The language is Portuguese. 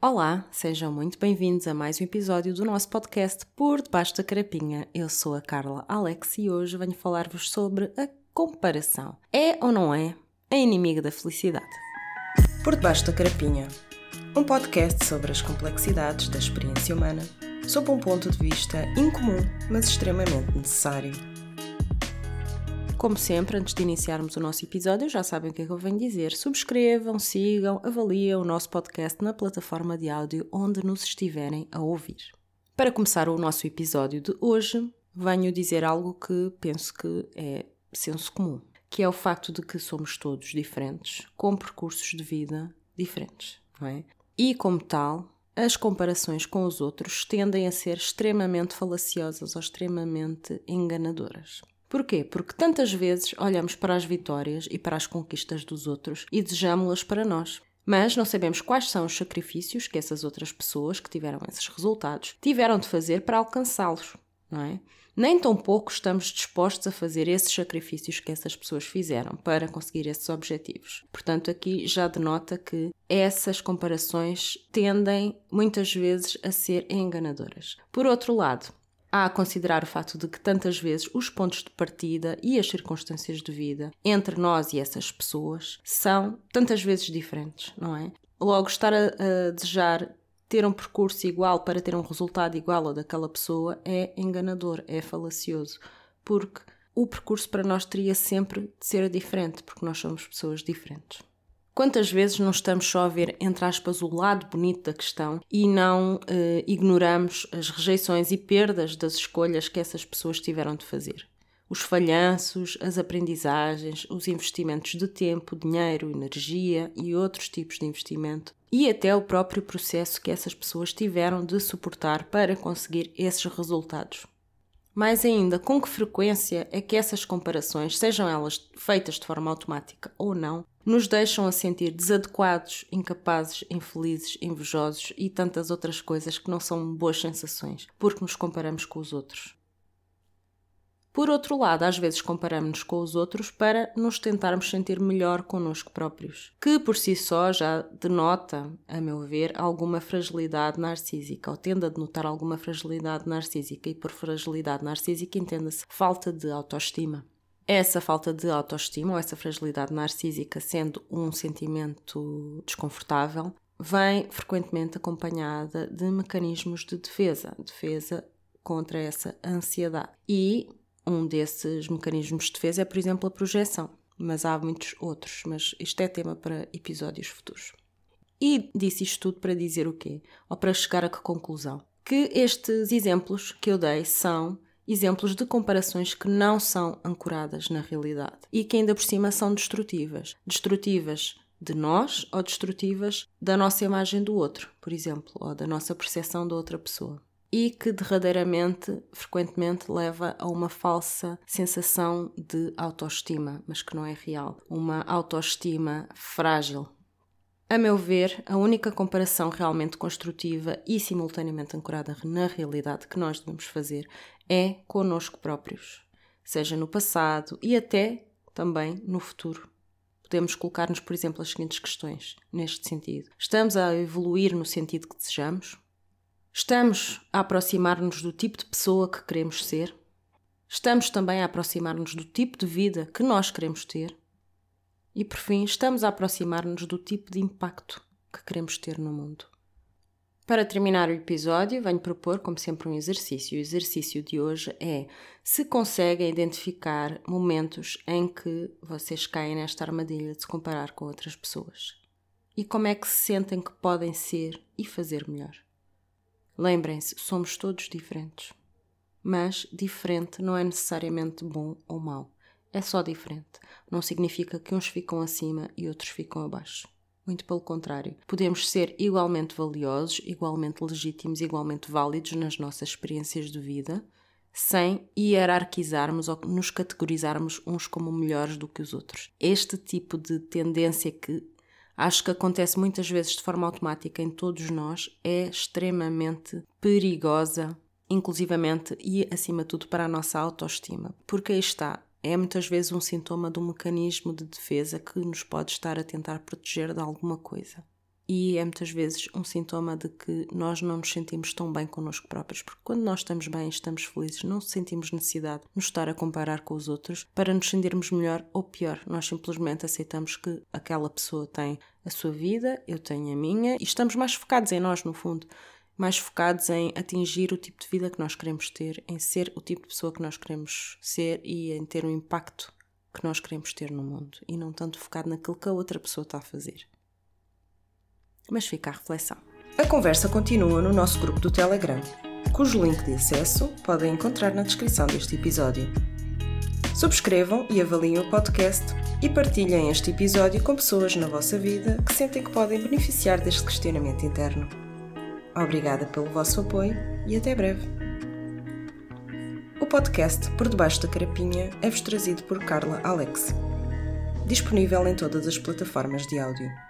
Olá, sejam muito bem-vindos a mais um episódio do nosso podcast Por Debaixo da Carapinha. Eu sou a Carla Alex e hoje venho falar-vos sobre a comparação. É ou não é a inimiga da felicidade? Por Debaixo da Carapinha um podcast sobre as complexidades da experiência humana, sob um ponto de vista incomum, mas extremamente necessário. Como sempre, antes de iniciarmos o nosso episódio, já sabem o que é que eu venho dizer. Subscrevam, sigam, avaliem o nosso podcast na plataforma de áudio onde nos estiverem a ouvir. Para começar o nosso episódio de hoje, venho dizer algo que penso que é senso comum, que é o facto de que somos todos diferentes, com percursos de vida diferentes, não é? E como tal, as comparações com os outros tendem a ser extremamente falaciosas ou extremamente enganadoras. Porquê? Porque tantas vezes olhamos para as vitórias e para as conquistas dos outros e desejamos-las para nós. Mas não sabemos quais são os sacrifícios que essas outras pessoas que tiveram esses resultados tiveram de fazer para alcançá-los, não é? Nem tão pouco estamos dispostos a fazer esses sacrifícios que essas pessoas fizeram para conseguir esses objetivos. Portanto, aqui já denota que essas comparações tendem muitas vezes a ser enganadoras. Por outro lado, Há a considerar o facto de que tantas vezes os pontos de partida e as circunstâncias de vida entre nós e essas pessoas são tantas vezes diferentes, não é? Logo, estar a, a desejar ter um percurso igual para ter um resultado igual ao daquela pessoa é enganador, é falacioso, porque o percurso para nós teria sempre de ser diferente, porque nós somos pessoas diferentes. Quantas vezes não estamos só a ver, entre aspas, o lado bonito da questão e não eh, ignoramos as rejeições e perdas das escolhas que essas pessoas tiveram de fazer? Os falhanços, as aprendizagens, os investimentos de tempo, dinheiro, energia e outros tipos de investimento, e até o próprio processo que essas pessoas tiveram de suportar para conseguir esses resultados. Mais ainda, com que frequência é que essas comparações, sejam elas feitas de forma automática ou não, nos deixam a sentir desadequados, incapazes, infelizes, invejosos e tantas outras coisas que não são boas sensações, porque nos comparamos com os outros. Por outro lado, às vezes comparamos-nos com os outros para nos tentarmos sentir melhor connosco próprios, que por si só já denota, a meu ver, alguma fragilidade narcísica, ou tende a denotar alguma fragilidade narcísica, e por fragilidade narcísica entenda-se falta de autoestima. Essa falta de autoestima ou essa fragilidade narcísica, sendo um sentimento desconfortável, vem frequentemente acompanhada de mecanismos de defesa, defesa contra essa ansiedade. E um desses mecanismos de defesa é, por exemplo, a projeção, mas há muitos outros, mas isto é tema para episódios futuros. E disse isto tudo para dizer o quê? Ou para chegar a que conclusão? Que estes exemplos que eu dei são exemplos de comparações que não são ancoradas na realidade e que ainda por cima são destrutivas. Destrutivas de nós ou destrutivas da nossa imagem do outro, por exemplo, ou da nossa percepção da outra pessoa. E que derradeiramente, frequentemente, leva a uma falsa sensação de autoestima, mas que não é real. Uma autoestima frágil, a meu ver, a única comparação realmente construtiva e simultaneamente ancorada na realidade que nós devemos fazer é connosco próprios, seja no passado e até também no futuro. Podemos colocar-nos, por exemplo, as seguintes questões neste sentido: Estamos a evoluir no sentido que desejamos? Estamos a aproximar-nos do tipo de pessoa que queremos ser? Estamos também a aproximar-nos do tipo de vida que nós queremos ter? E por fim, estamos a aproximar-nos do tipo de impacto que queremos ter no mundo. Para terminar o episódio, venho propor, como sempre, um exercício. O exercício de hoje é se conseguem identificar momentos em que vocês caem nesta armadilha de se comparar com outras pessoas. E como é que se sentem que podem ser e fazer melhor. Lembrem-se, somos todos diferentes. Mas diferente não é necessariamente bom ou mau. É só diferente. Não significa que uns ficam acima e outros ficam abaixo. Muito pelo contrário. Podemos ser igualmente valiosos, igualmente legítimos, igualmente válidos nas nossas experiências de vida, sem hierarquizarmos ou nos categorizarmos uns como melhores do que os outros. Este tipo de tendência que acho que acontece muitas vezes de forma automática em todos nós é extremamente perigosa, inclusivamente e acima de tudo para a nossa autoestima. Porque aí está, é muitas vezes um sintoma de um mecanismo de defesa que nos pode estar a tentar proteger de alguma coisa. E é muitas vezes um sintoma de que nós não nos sentimos tão bem connosco próprios, porque quando nós estamos bem, estamos felizes, não sentimos necessidade de nos estar a comparar com os outros para nos sentirmos melhor ou pior. Nós simplesmente aceitamos que aquela pessoa tem a sua vida, eu tenho a minha e estamos mais focados em nós, no fundo. Mais focados em atingir o tipo de vida que nós queremos ter, em ser o tipo de pessoa que nós queremos ser e em ter o impacto que nós queremos ter no mundo e não tanto focado naquilo que a outra pessoa está a fazer mas fica a reflexão. A conversa continua no nosso grupo do Telegram, cujo link de acesso podem encontrar na descrição deste episódio. Subscrevam e avaliem o podcast e partilhem este episódio com pessoas na vossa vida que sentem que podem beneficiar deste questionamento interno. Obrigada pelo vosso apoio e até breve. O podcast Por Debaixo da Carapinha é-vos trazido por Carla Alex. Disponível em todas as plataformas de áudio.